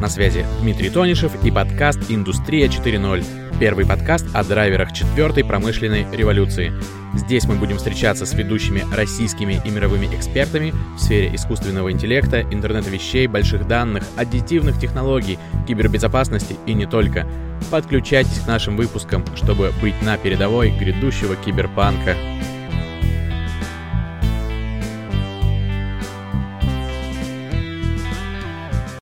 На связи Дмитрий Тонишев и подкаст «Индустрия 4.0». Первый подкаст о драйверах четвертой промышленной революции. Здесь мы будем встречаться с ведущими российскими и мировыми экспертами в сфере искусственного интеллекта, интернета вещей, больших данных, аддитивных технологий, кибербезопасности и не только. Подключайтесь к нашим выпускам, чтобы быть на передовой грядущего киберпанка.